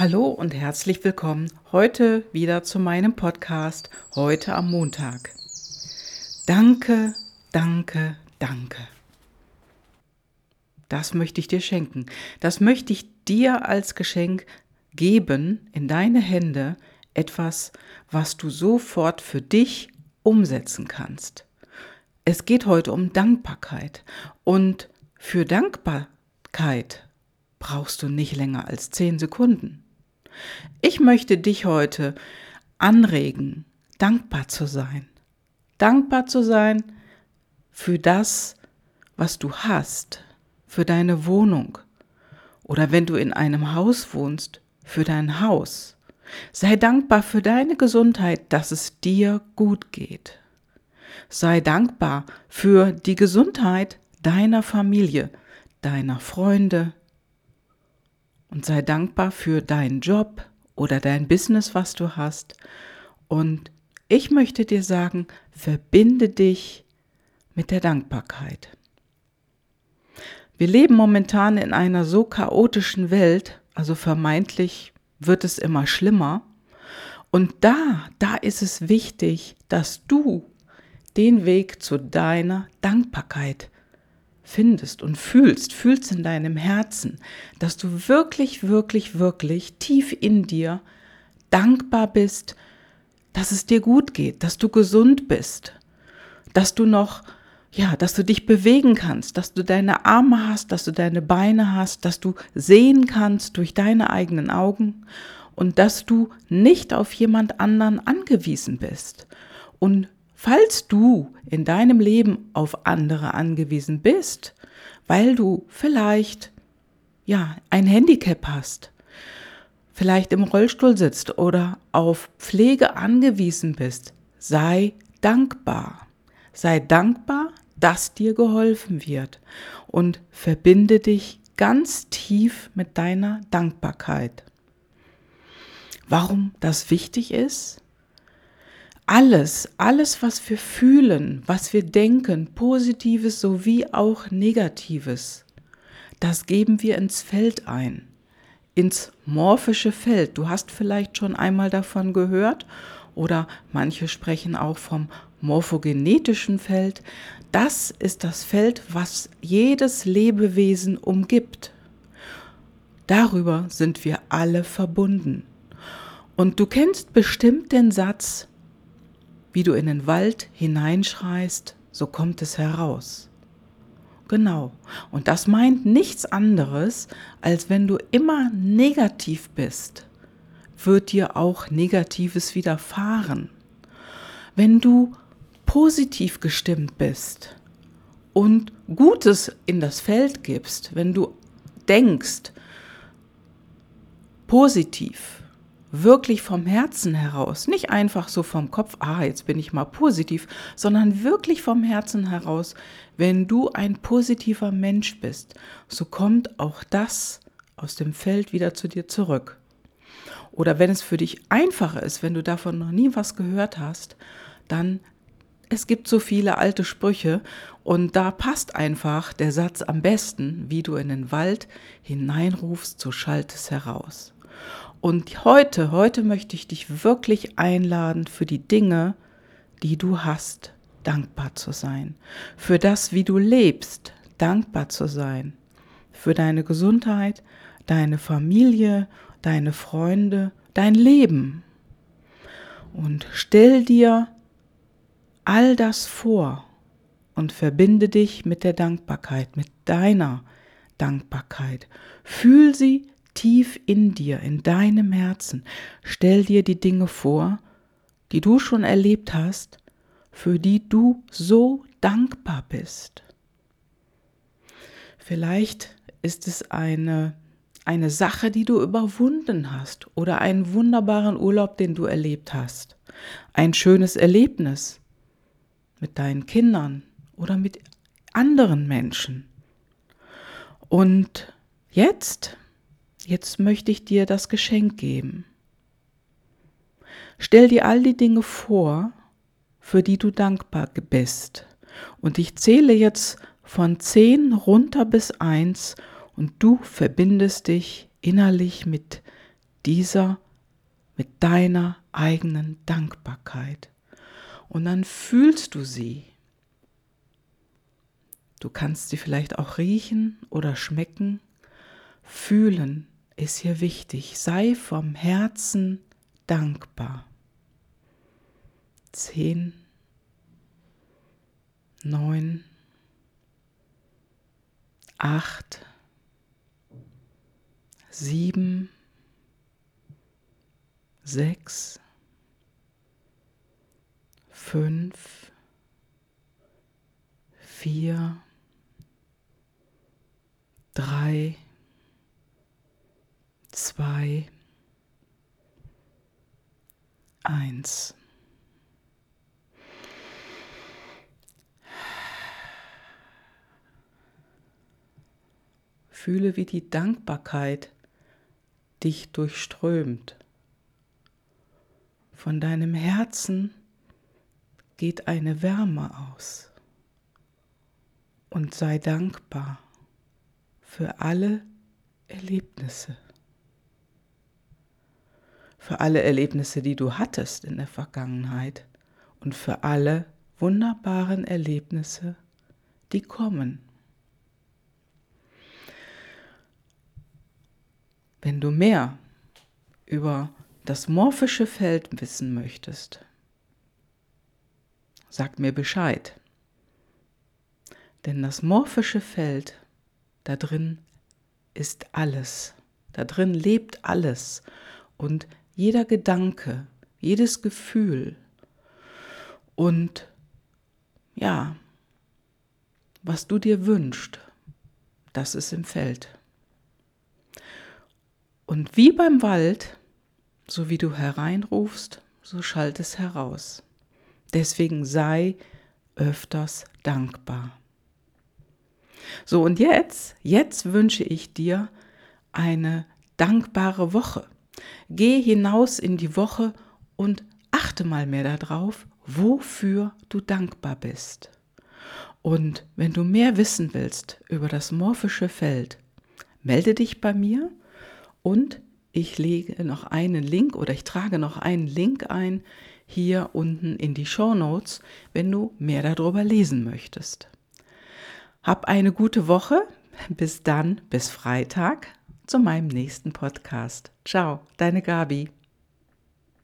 Hallo und herzlich willkommen heute wieder zu meinem Podcast, heute am Montag. Danke, danke, danke. Das möchte ich dir schenken. Das möchte ich dir als Geschenk geben in deine Hände, etwas, was du sofort für dich umsetzen kannst. Es geht heute um Dankbarkeit und für Dankbarkeit brauchst du nicht länger als zehn Sekunden. Ich möchte dich heute anregen, dankbar zu sein. Dankbar zu sein für das, was du hast, für deine Wohnung oder wenn du in einem Haus wohnst, für dein Haus. Sei dankbar für deine Gesundheit, dass es dir gut geht. Sei dankbar für die Gesundheit deiner Familie, deiner Freunde, und sei dankbar für deinen Job oder dein Business, was du hast. Und ich möchte dir sagen, verbinde dich mit der Dankbarkeit. Wir leben momentan in einer so chaotischen Welt, also vermeintlich wird es immer schlimmer. Und da, da ist es wichtig, dass du den Weg zu deiner Dankbarkeit findest und fühlst, fühlst in deinem Herzen, dass du wirklich, wirklich, wirklich tief in dir dankbar bist, dass es dir gut geht, dass du gesund bist, dass du noch, ja, dass du dich bewegen kannst, dass du deine Arme hast, dass du deine Beine hast, dass du sehen kannst durch deine eigenen Augen und dass du nicht auf jemand anderen angewiesen bist. Und Falls du in deinem Leben auf andere angewiesen bist, weil du vielleicht ja ein Handicap hast, vielleicht im Rollstuhl sitzt oder auf Pflege angewiesen bist, sei dankbar. Sei dankbar, dass dir geholfen wird und verbinde dich ganz tief mit deiner Dankbarkeit. Warum das wichtig ist? Alles, alles, was wir fühlen, was wir denken, positives sowie auch negatives, das geben wir ins Feld ein, ins morphische Feld. Du hast vielleicht schon einmal davon gehört oder manche sprechen auch vom morphogenetischen Feld. Das ist das Feld, was jedes Lebewesen umgibt. Darüber sind wir alle verbunden. Und du kennst bestimmt den Satz, wie du in den Wald hineinschreist, so kommt es heraus. Genau. Und das meint nichts anderes, als wenn du immer negativ bist, wird dir auch Negatives widerfahren. Wenn du positiv gestimmt bist und Gutes in das Feld gibst, wenn du denkst, positiv, wirklich vom Herzen heraus, nicht einfach so vom Kopf, ah, jetzt bin ich mal positiv, sondern wirklich vom Herzen heraus, wenn du ein positiver Mensch bist, so kommt auch das aus dem Feld wieder zu dir zurück. Oder wenn es für dich einfacher ist, wenn du davon noch nie was gehört hast, dann es gibt so viele alte Sprüche und da passt einfach der Satz am besten, wie du in den Wald hineinrufst, so schallt es heraus. Und heute, heute möchte ich dich wirklich einladen für die Dinge, die du hast, dankbar zu sein. Für das, wie du lebst, dankbar zu sein. Für deine Gesundheit, deine Familie, deine Freunde, dein Leben. Und stell dir all das vor und verbinde dich mit der Dankbarkeit, mit deiner Dankbarkeit. Fühl sie tief in dir, in deinem Herzen, stell dir die Dinge vor, die du schon erlebt hast, für die du so dankbar bist. Vielleicht ist es eine, eine Sache, die du überwunden hast oder einen wunderbaren Urlaub, den du erlebt hast. Ein schönes Erlebnis mit deinen Kindern oder mit anderen Menschen. Und jetzt jetzt möchte ich dir das Geschenk geben. Stell dir all die Dinge vor, für die du dankbar bist. Und ich zähle jetzt von zehn runter bis eins und du verbindest dich innerlich mit dieser, mit deiner eigenen Dankbarkeit. Und dann fühlst du sie. Du kannst sie vielleicht auch riechen oder schmecken. Fühlen ist hier wichtig. Sei vom Herzen dankbar. Zehn, neun, acht, sieben, sechs, fünf, vier, drei, zwei, eins. Fühle, wie die Dankbarkeit dich durchströmt. Von deinem Herzen geht eine Wärme aus. Und sei dankbar für alle Erlebnisse. Für alle Erlebnisse, die du hattest in der Vergangenheit und für alle wunderbaren Erlebnisse, die kommen. Wenn du mehr über das morphische Feld wissen möchtest, sag mir Bescheid. Denn das morphische Feld, da drin ist alles. Da drin lebt alles. Und jeder Gedanke, jedes Gefühl und ja, was du dir wünschst, das ist im Feld. Und wie beim Wald, so wie du hereinrufst, so schallt es heraus. Deswegen sei öfters dankbar. So, und jetzt, jetzt wünsche ich dir eine dankbare Woche. Geh hinaus in die Woche und achte mal mehr darauf, wofür du dankbar bist. Und wenn du mehr wissen willst über das morphische Feld, melde dich bei mir und ich lege noch einen Link oder ich trage noch einen Link ein hier unten in die Show Notes, wenn du mehr darüber lesen möchtest. Hab eine gute Woche. Bis dann, bis Freitag zu meinem nächsten Podcast. Ciao, deine Gabi.